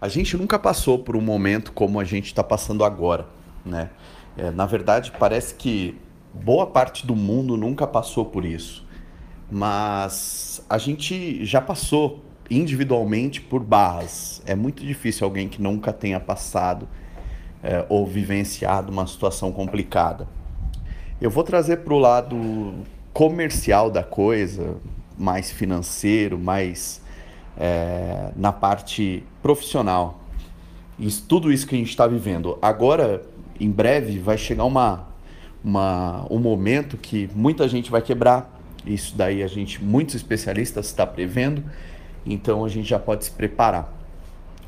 a gente nunca passou por um momento como a gente está passando agora, né? É, na verdade, parece que boa parte do mundo nunca passou por isso, mas a gente já passou individualmente por barras. É muito difícil alguém que nunca tenha passado é, ou vivenciado uma situação complicada. Eu vou trazer para o lado comercial da coisa, mais financeiro, mais é, na parte profissional. Isso, tudo isso que a gente está vivendo. Agora, em breve, vai chegar uma, uma, um momento que muita gente vai quebrar. Isso daí a gente, muitos especialistas está prevendo, então a gente já pode se preparar.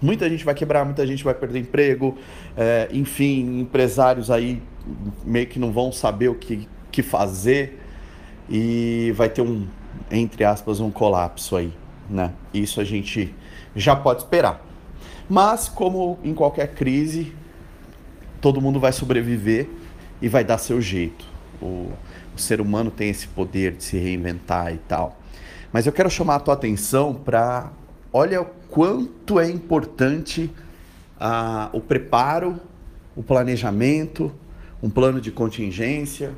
Muita gente vai quebrar, muita gente vai perder emprego, é, enfim, empresários aí meio que não vão saber o que, que fazer e vai ter um, entre aspas, um colapso aí, né? Isso a gente já pode esperar. Mas, como em qualquer crise, todo mundo vai sobreviver e vai dar seu jeito. O, o ser humano tem esse poder de se reinventar e tal. Mas eu quero chamar a tua atenção para olha o quanto é importante ah, o preparo, o planejamento, um plano de contingência,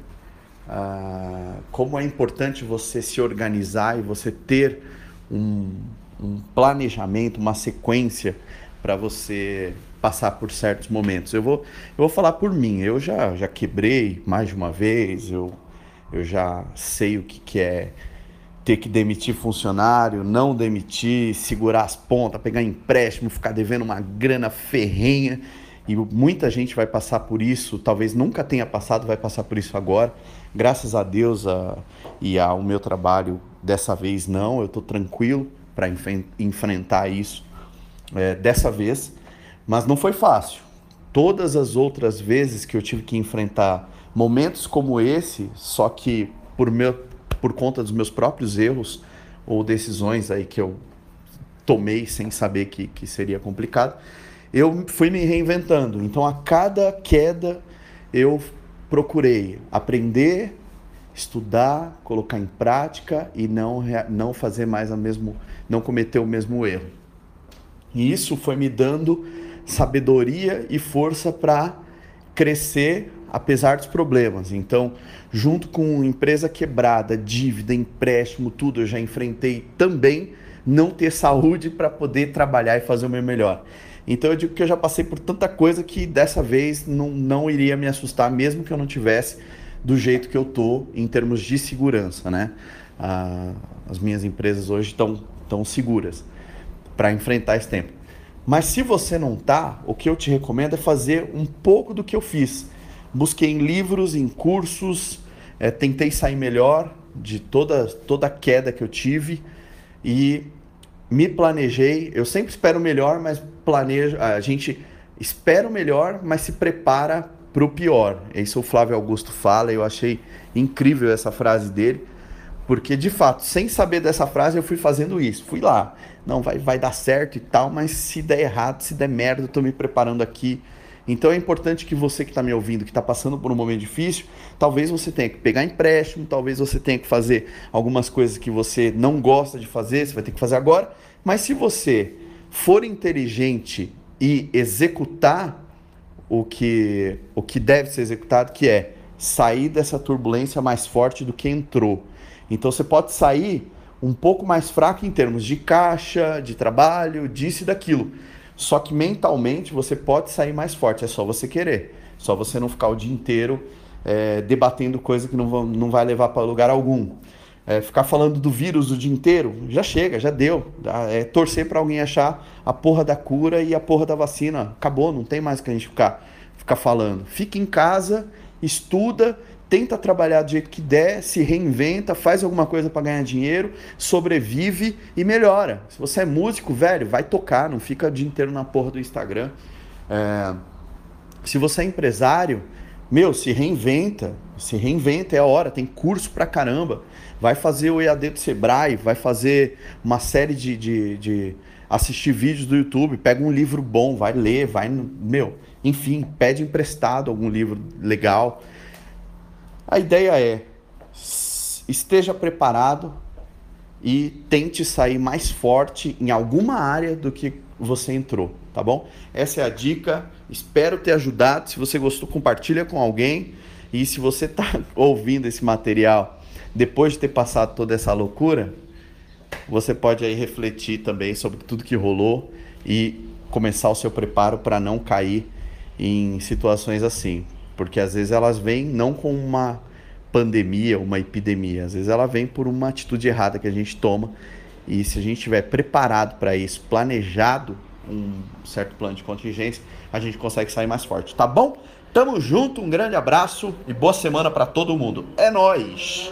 ah, como é importante você se organizar e você ter um, um planejamento, uma sequência para você passar por certos momentos. Eu vou, eu vou falar por mim. Eu já, já quebrei mais de uma vez, eu, eu já sei o que, que é ter que demitir funcionário, não demitir, segurar as pontas, pegar empréstimo, ficar devendo uma grana ferrenha. E muita gente vai passar por isso, talvez nunca tenha passado, vai passar por isso agora. Graças a Deus a, e ao meu trabalho, dessa vez não, eu estou tranquilo para enfrentar isso é, dessa vez, mas não foi fácil. Todas as outras vezes que eu tive que enfrentar momentos como esse, só que por, meu, por conta dos meus próprios erros ou decisões aí que eu tomei sem saber que, que seria complicado, eu fui me reinventando. Então, a cada queda, eu procurei aprender, estudar, colocar em prática e não, não fazer mais a mesmo, não cometer o mesmo erro. E isso foi me dando sabedoria e força para crescer apesar dos problemas. Então, junto com empresa quebrada, dívida, empréstimo, tudo, eu já enfrentei também não ter saúde para poder trabalhar e fazer o meu melhor. Então eu digo que eu já passei por tanta coisa que dessa vez não, não iria me assustar, mesmo que eu não tivesse do jeito que eu tô em termos de segurança, né? Ah, as minhas empresas hoje estão tão seguras para enfrentar esse tempo. Mas se você não tá, o que eu te recomendo é fazer um pouco do que eu fiz. Busquei em livros, em cursos, é, tentei sair melhor de toda, toda a queda que eu tive e me planejei. Eu sempre espero o melhor, mas planejo. A gente espera o melhor, mas se prepara para o pior. Isso o Flávio Augusto fala. Eu achei incrível essa frase dele, porque de fato, sem saber dessa frase, eu fui fazendo isso. Fui lá, não vai, vai dar certo e tal, mas se der errado, se der merda, eu estou me preparando aqui então é importante que você que está me ouvindo, que está passando por um momento difícil, talvez você tenha que pegar empréstimo, talvez você tenha que fazer algumas coisas que você não gosta de fazer, você vai ter que fazer agora. Mas se você for inteligente e executar o que, o que deve ser executado, que é sair dessa turbulência mais forte do que entrou. Então você pode sair um pouco mais fraco em termos de caixa, de trabalho, disso e daquilo. Só que mentalmente você pode sair mais forte, é só você querer. Só você não ficar o dia inteiro é, debatendo coisa que não, não vai levar para lugar algum. É, ficar falando do vírus o dia inteiro, já chega, já deu. É torcer para alguém achar a porra da cura e a porra da vacina. Acabou, não tem mais que a gente ficar, ficar falando. Fica em casa, estuda tenta trabalhar do jeito que der, se reinventa, faz alguma coisa para ganhar dinheiro, sobrevive e melhora. Se você é músico, velho, vai tocar, não fica o dia inteiro na porra do Instagram. É... Se você é empresário, meu, se reinventa, se reinventa, é a hora, tem curso pra caramba. Vai fazer o EAD do Sebrae, vai fazer uma série de, de, de assistir vídeos do YouTube, pega um livro bom, vai ler, vai, meu, enfim, pede emprestado algum livro legal a ideia é esteja preparado e tente sair mais forte em alguma área do que você entrou. Tá bom? Essa é a dica. Espero ter ajudado. Se você gostou, compartilha com alguém. E se você está ouvindo esse material depois de ter passado toda essa loucura, você pode aí refletir também sobre tudo que rolou e começar o seu preparo para não cair em situações assim, porque às vezes elas vêm não com uma pandemia, uma epidemia, às vezes ela vem por uma atitude errada que a gente toma e se a gente estiver preparado para isso, planejado um certo plano de contingência, a gente consegue sair mais forte, tá bom? Tamo junto, um grande abraço e boa semana para todo mundo. É nós.